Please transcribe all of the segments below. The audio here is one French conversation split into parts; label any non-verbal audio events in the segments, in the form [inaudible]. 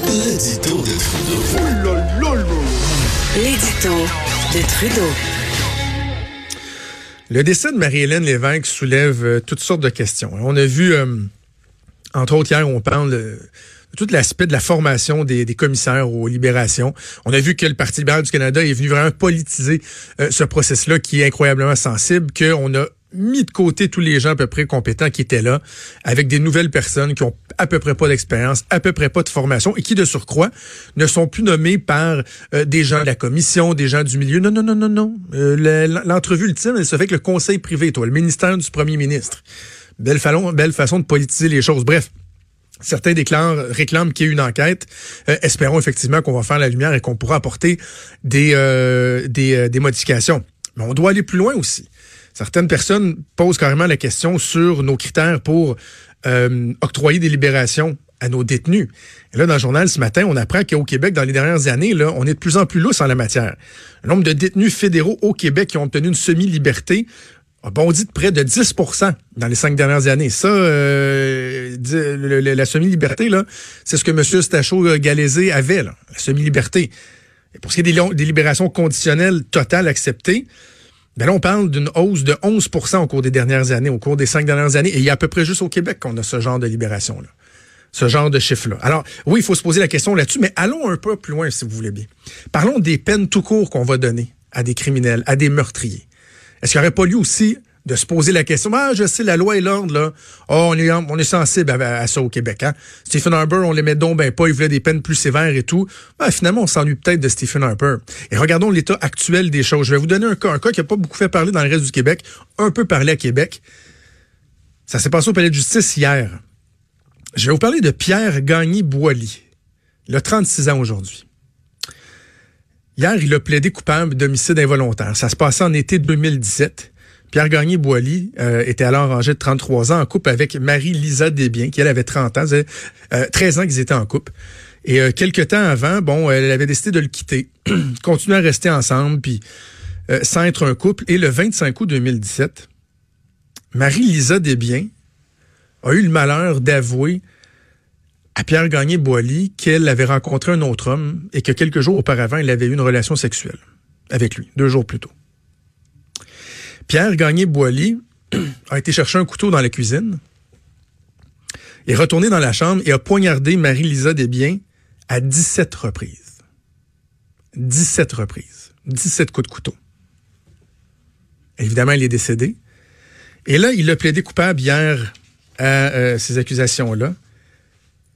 L'édito de Trudeau. L'édito de Trudeau. Le décès de Marie-Hélène Lévesque soulève euh, toutes sortes de questions. On a vu, euh, entre autres hier, on parle de tout l'aspect de la formation des, commissaires aux libérations. On a vu que le Parti libéral du Canada est venu vraiment politiser euh, ce process-là qui est incroyablement sensible, qu'on a mis de côté tous les gens à peu près compétents qui étaient là, avec des nouvelles personnes qui ont à peu près pas d'expérience, à peu près pas de formation et qui, de surcroît, ne sont plus nommés par euh, des gens de la commission, des gens du milieu. Non, non, non, non, non. Euh, l'entrevue ultime, elle se fait avec le conseil privé, toi, le ministère du premier ministre. Belle, belle façon de politiser les choses. Bref. Certains déclarent, réclament qu'il y ait une enquête. Euh, espérons effectivement qu'on va faire la lumière et qu'on pourra apporter des, des, des modifications. Mais on doit aller plus loin aussi. Certaines personnes posent carrément la question sur nos critères pour euh, octroyer des libérations à nos détenus. Et là, dans le journal ce matin, on apprend qu'au Québec, dans les dernières années, on est de plus en plus lousse en la matière. Le nombre de détenus fédéraux au Québec qui ont obtenu une semi-liberté a bondi de près de 10% dans les cinq dernières années. Ça, euh, la semi-liberté, c'est ce que M. Stachot-Galézé avait, la semi-liberté. Pour ce qui est des libérations conditionnelles totales acceptées, ben là, on parle d'une hausse de 11% au cours des dernières années, au cours des cinq dernières années. Et il y a à peu près juste au Québec qu'on a ce genre de libération-là. Ce genre de chiffre-là. Alors, oui, il faut se poser la question là-dessus, mais allons un peu plus loin, si vous voulez bien. Parlons des peines tout court qu'on va donner à des criminels, à des meurtriers. Est-ce qu'il n'y aurait pas lieu aussi de se poser la question. Ah, je sais, la loi et l'ordre, là. Oh, on est, sensible à, ça au Québec, hein. Stephen Harper, on met donc ben pas, il voulait des peines plus sévères et tout. Ben, finalement, on s'ennuie peut-être de Stephen Harper. Et regardons l'état actuel des choses. Je vais vous donner un cas, un cas qui n'a pas beaucoup fait parler dans le reste du Québec, un peu parlé à Québec. Ça s'est passé au palais de justice hier. Je vais vous parler de Pierre Gagné-Boily. Il a 36 ans aujourd'hui. Hier, il a plaidé coupable d'homicide involontaire. Ça se passait en été 2017. Pierre Gagné-Boily euh, était alors âgé de 33 ans en couple avec Marie-Lisa Desbiens, qui elle avait 30 ans, 13 euh, ans qu'ils étaient en couple. Et euh, quelques temps avant, bon, elle avait décidé de le quitter, [clears throat] continuer à rester ensemble, puis sans être un couple. Et le 25 août 2017, Marie-Lisa Desbiens a eu le malheur d'avouer à Pierre Gagné-Boily qu'elle avait rencontré un autre homme et que quelques jours auparavant, elle avait eu une relation sexuelle avec lui, deux jours plus tôt. Pierre Gagné-Boily [clears throat] a été chercher un couteau dans la cuisine, est retourné dans la chambre et a poignardé Marie-Lisa Desbiens à 17 reprises. 17 reprises. 17 coups de couteau. Évidemment, il est décédé. Et là, il a plaidé coupable hier à euh, ces accusations-là.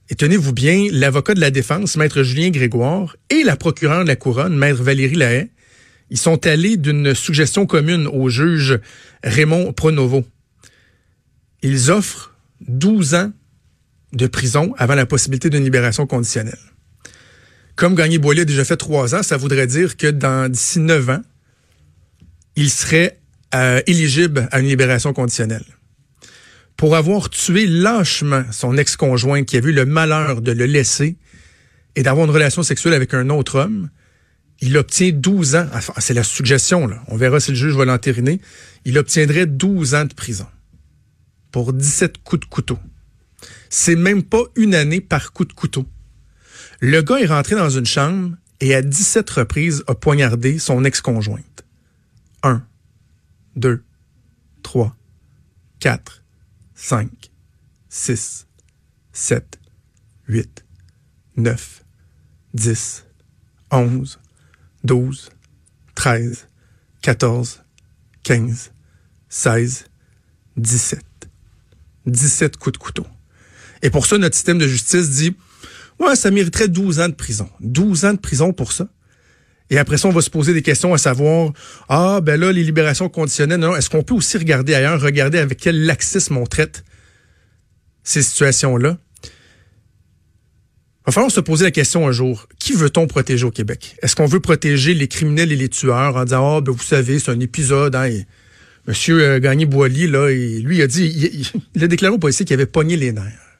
Et tenez-vous bien, l'avocat de la défense, maître Julien Grégoire, et la procureure de la couronne, maître Valérie Lahaye, ils sont allés d'une suggestion commune au juge Raymond Pronovo. Ils offrent 12 ans de prison avant la possibilité d'une libération conditionnelle. Comme Gagné Boilly a déjà fait trois ans, ça voudrait dire que dans d'ici neuf ans, il serait euh, éligible à une libération conditionnelle. Pour avoir tué lâchement son ex-conjoint qui a eu le malheur de le laisser et d'avoir une relation sexuelle avec un autre homme, il obtient 12 ans, c'est la suggestion, là. on verra si le juge va l'entériner, il obtiendrait 12 ans de prison pour 17 coups de couteau. C'est même pas une année par coup de couteau. Le gars est rentré dans une chambre et à 17 reprises a poignardé son ex-conjointe. 1, 2, 3, 4, 5, 6, 7, 8, 9, 10, 11, 12, 13, 14, 15, 16, 17. 17 coups de couteau. Et pour ça, notre système de justice dit, ouais, ça mériterait 12 ans de prison. 12 ans de prison pour ça. Et après ça, on va se poser des questions à savoir, ah, ben là, les libérations conditionnelles, non, est-ce qu'on peut aussi regarder ailleurs, regarder avec quel laxisme on traite ces situations-là? Il va falloir se poser la question un jour, qui veut-on protéger au Québec? Est-ce qu'on veut protéger les criminels et les tueurs en disant, ah, ben, vous savez, c'est un épisode, hein, Monsieur euh, Gagné-Boily, là, lui, il a dit, il, a déclaré au policier qu'il avait pogné les nerfs.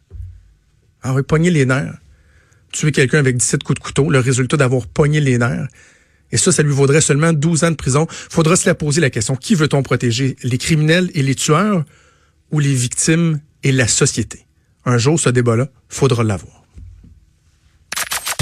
Ah oui, pogné les nerfs. Tuer quelqu'un avec 17 coups de couteau, le résultat d'avoir pogné les nerfs. Et ça, ça lui vaudrait seulement 12 ans de prison. Faudra se la poser la question. Qui veut-on protéger? Les criminels et les tueurs ou les victimes et la société? Un jour, ce débat-là, faudra l'avoir.